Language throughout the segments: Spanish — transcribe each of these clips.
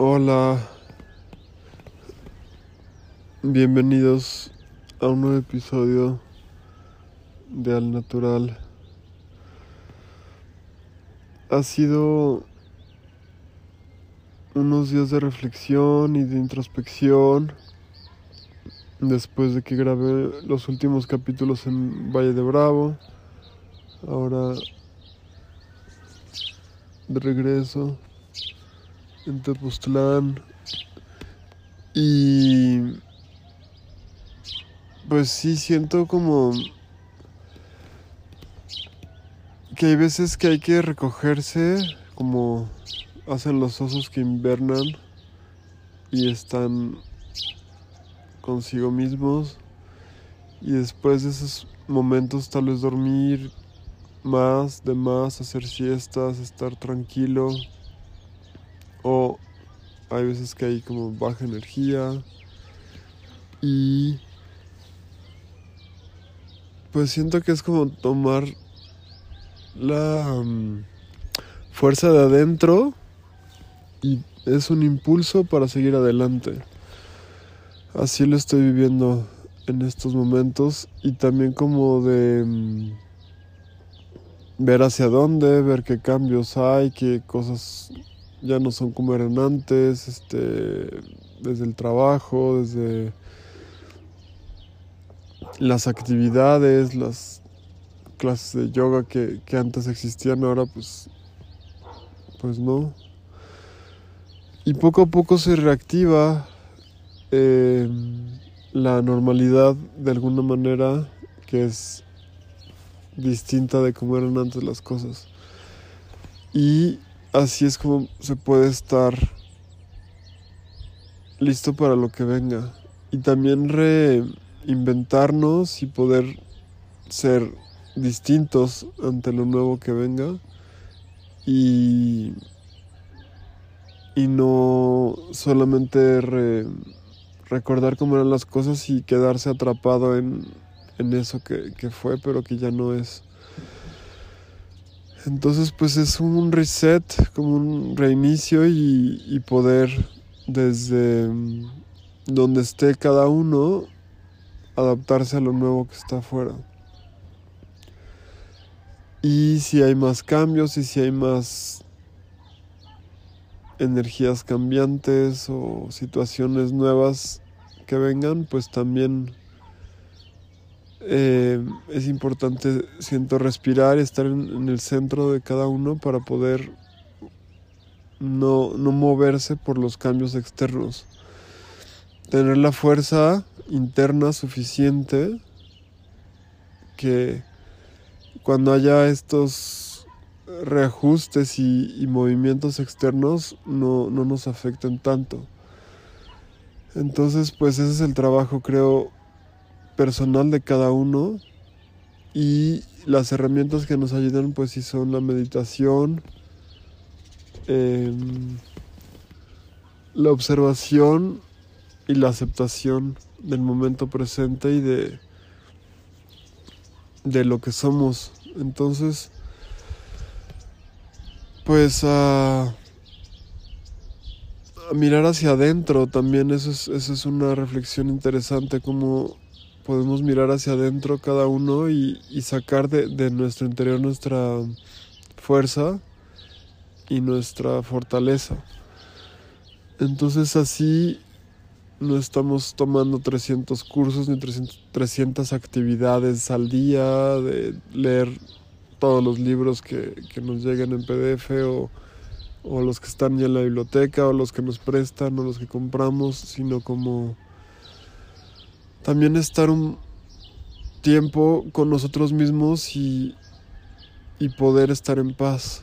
Hola, bienvenidos a un nuevo episodio de Al Natural. Ha sido unos días de reflexión y de introspección después de que grabé los últimos capítulos en Valle de Bravo. Ahora de regreso en Tepoztlán. Y pues sí siento como que hay veces que hay que recogerse como hacen los osos que invernan y están consigo mismos y después de esos momentos tal vez dormir más, de más, hacer siestas, estar tranquilo, o hay veces que hay como baja energía y pues siento que es como tomar la mm, fuerza de adentro y es un impulso para seguir adelante. Así lo estoy viviendo en estos momentos y también como de mm, ver hacia dónde, ver qué cambios hay, qué cosas ya no son como eran antes, este, desde el trabajo, desde las actividades, las clases de yoga que, antes existían, ahora pues, pues no. Y poco a poco se reactiva em, la normalidad de alguna manera que es distinta de cómo eran antes las cosas. Y así es como se puede estar listo para lo que venga. Y también reinventarnos y poder ser distintos ante lo nuevo que venga. Y, y no solamente recordar cómo eran las cosas y quedarse atrapado en, eso que, que fue, pero que ya no es. Entonces pues es un reset, como un reinicio y, poder desde mm, donde esté cada uno adaptarse a lo nuevo que está afuera. Y si hay más cambios y si hay más energías cambiantes o situaciones nuevas que vengan, pues también eh, es importante, siento, respirar y estar en, el centro de cada uno para poder no, no moverse por los cambios externos. Tener la fuerza interna suficiente que cuando haya estos reajustes y, movimientos externos no, no, nos afecten tanto. Entonces, pues ese es el trabajo, creo, personal de cada uno y las herramientas que nos ayudan pues si son la meditación, em, la observación y la aceptación del momento presente y de, de lo que somos. Entonces, pues a, mirar hacia adentro también, eso es, eso es una reflexión interesante, como podemos mirar hacia adentro cada uno y, sacar de, nuestro interior nuestra fuerza y nuestra fortaleza. Entonces así no estamos tomando 300 cursos ni 300, actividades al día, de leer todos los libros que, nos lleguen en PDF o, o los que están ya en la biblioteca o los que nos prestan o los que compramos, sino como también estar un tiempo con nosotros mismos y, y poder estar en paz.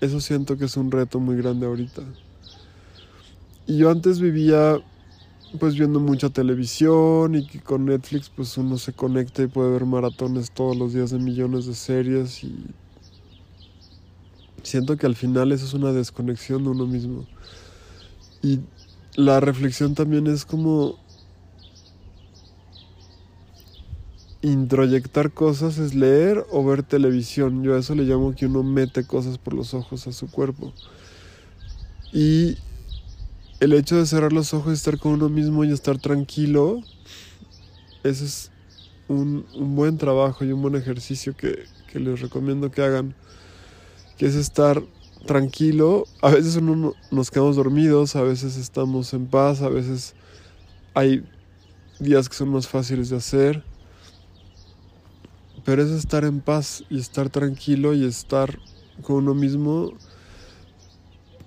Eso siento que es un reto muy grande ahorita. Y yo antes vivía pues viendo mucha televisión y que con Netflix pues uno se conecta y puede ver maratones todos los días de millones de series y siento que al final eso es una desconexión de uno mismo. Y la reflexión también es como introyectar cosas es leer o ver televisión. Yo a eso le llamo que uno mete cosas por los ojos a su cuerpo. Y el hecho de cerrar los ojos y estar con uno mismo y estar tranquilo, ese es un, buen trabajo y un buen ejercicio que, que, les recomiendo que hagan, que es estar tranquilo. A veces uno nos quedamos dormidos, a veces estamos en paz, a veces hay días que son más fáciles de hacer. Pero es estar en paz y estar tranquilo y estar con uno mismo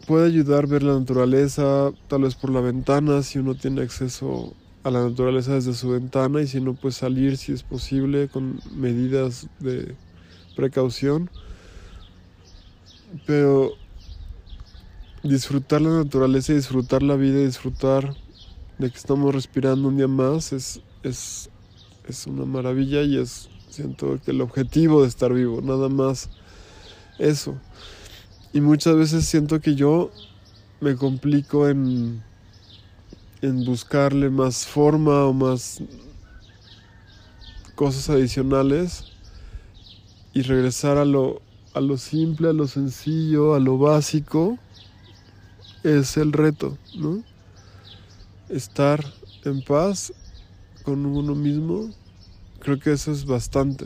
puede ayudar a ver la naturaleza, tal vez por la ventana, si uno tiene acceso a la naturaleza desde su ventana y si no, pues salir si es posible con medidas de precaución. Pero disfrutar la naturaleza disfrutar la vida disfrutar de que estamos respirando un día más es, es, es una maravilla y es, siento que el objetivo de estar vivo, nada más eso. Y muchas veces siento que yo me complico en, en buscarle más forma o más cosas adicionales y regresar a lo, a lo simple, a lo sencillo, a lo básico, es el reto, ¿no? Estar en paz con uno mismo, creo que eso es bastante.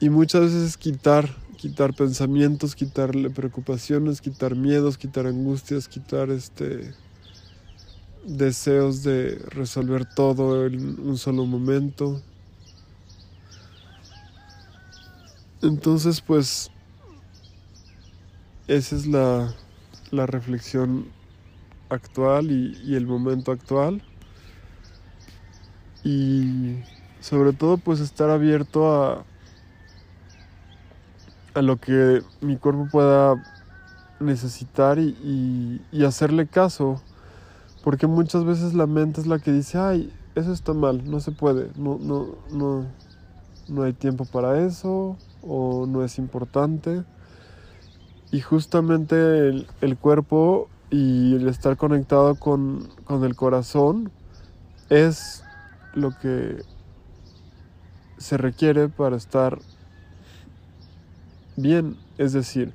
Y muchas veces quitar quitar pensamientos, quitarle preocupaciones, quitar miedos, quitar angustias, quitar este deseos de resolver todo en un solo momento. Entonces, pues, esa es la, la reflexión actual y, y el momento actual. Y sobre todo, pues, estar abierto a a lo que mi cuerpo pueda necesitar y, hacerle caso. Porque muchas veces la mente es la que dice, ay, eso está mal, no se puede, no, no, no, no hay tiempo para eso o no es importante. Y justamente el, cuerpo y el estar conectado con, con el corazón es lo que se requiere para estar bien. Es decir,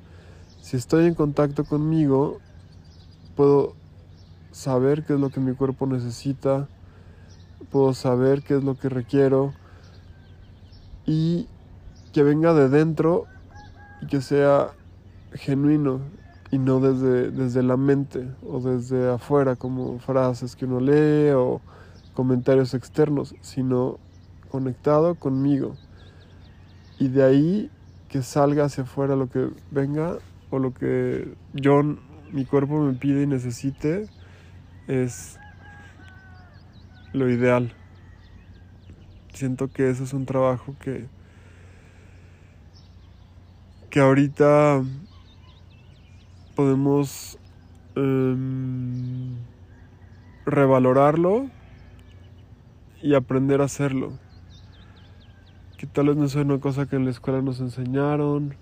si estoy en contacto conmigo, puedo saber qué es lo que mi cuerpo necesita, puedo saber qué es lo que requiero y que venga de dentro y que sea genuino y no desde, desde la mente o desde afuera como frases que uno lee o comentarios externos, sino conectado conmigo. Y de ahí que salga hacia afuera lo que venga o lo que yo, mi cuerpo me pide y necesite es lo ideal. Siento que eso es un trabajo que, que ahorita podemos em, revalorarlo y aprender a hacerlo que tal vez no sea una cosa que en la escuela nos enseñaron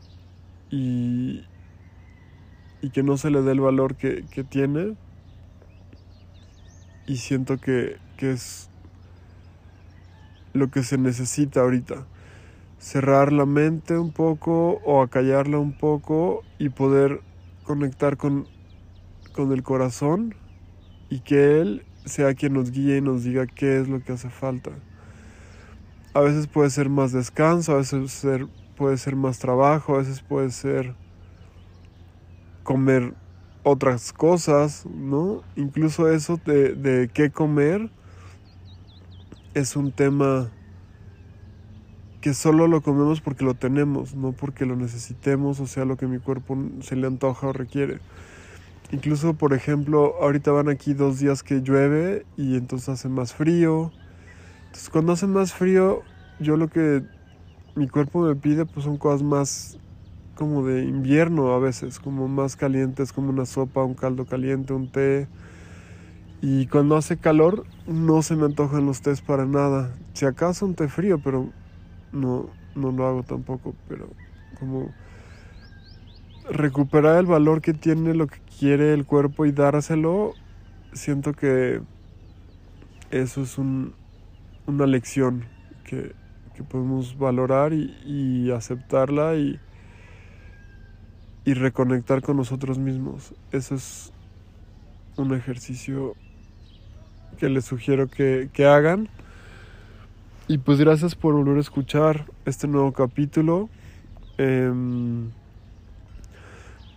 y, y que no se le dé el valor que, tiene. Y siento que, que es lo que se necesita ahorita. Cerrar la mente un poco o acallarla un poco y poder conectar con, con el corazón y que Él sea quien nos guíe y nos diga qué es lo que hace falta. A veces puede ser más descanso, a veces puede ser más trabajo, a veces puede ser comer otras cosas, ¿no? Incluso eso de, de qué comer es un tema que solo lo comemos porque lo tenemos, no porque lo necesitemos o sea lo que mi cuerpo se le antoja o requiere. Incluso, por ejemplo, ahorita van aquí dos días que llueve y entonces hace más frío cuando hace más frío, yo lo que mi cuerpo me pide pues son cosas más como de invierno a veces, como más calientes, como una sopa, un caldo caliente, un té. Y cuando hace calor no se me antojan los tés para nada. Si acaso un té frío, pero no, no lo hago tampoco. Pero como recuperar el valor que tiene lo que quiere el cuerpo y dárselo, siento que eso es un, una lección que, podemos valorar y, aceptarla y, y reconectar con nosotros mismos. Eso es un ejercicio que les sugiero que, que hagan. Y pues gracias por volver a escuchar este nuevo capítulo. Em,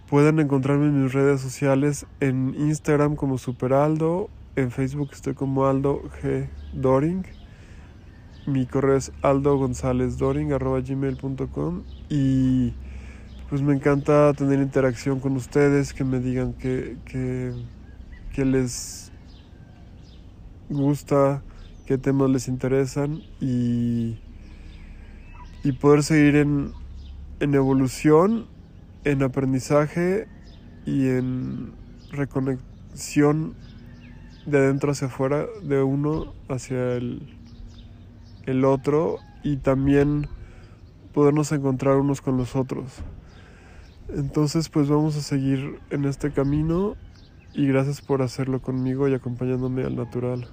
pueden encontrarme en mis redes sociales en Instagram como Superaldo, en Facebook estoy como Aldo G. Doring. Mi correo es aldogonzalezdoring.gmail.com y pues me encanta tener interacción con ustedes, que me digan que les gusta, qué temas les interesan y, y poder seguir en, en evolución, en aprendizaje y en reconexión de adentro hacia afuera, de uno hacia el, el otro y también podernos encontrar unos con los otros. Entonces pues vamos a seguir en este camino y gracias por hacerlo conmigo y acompañándome al natural.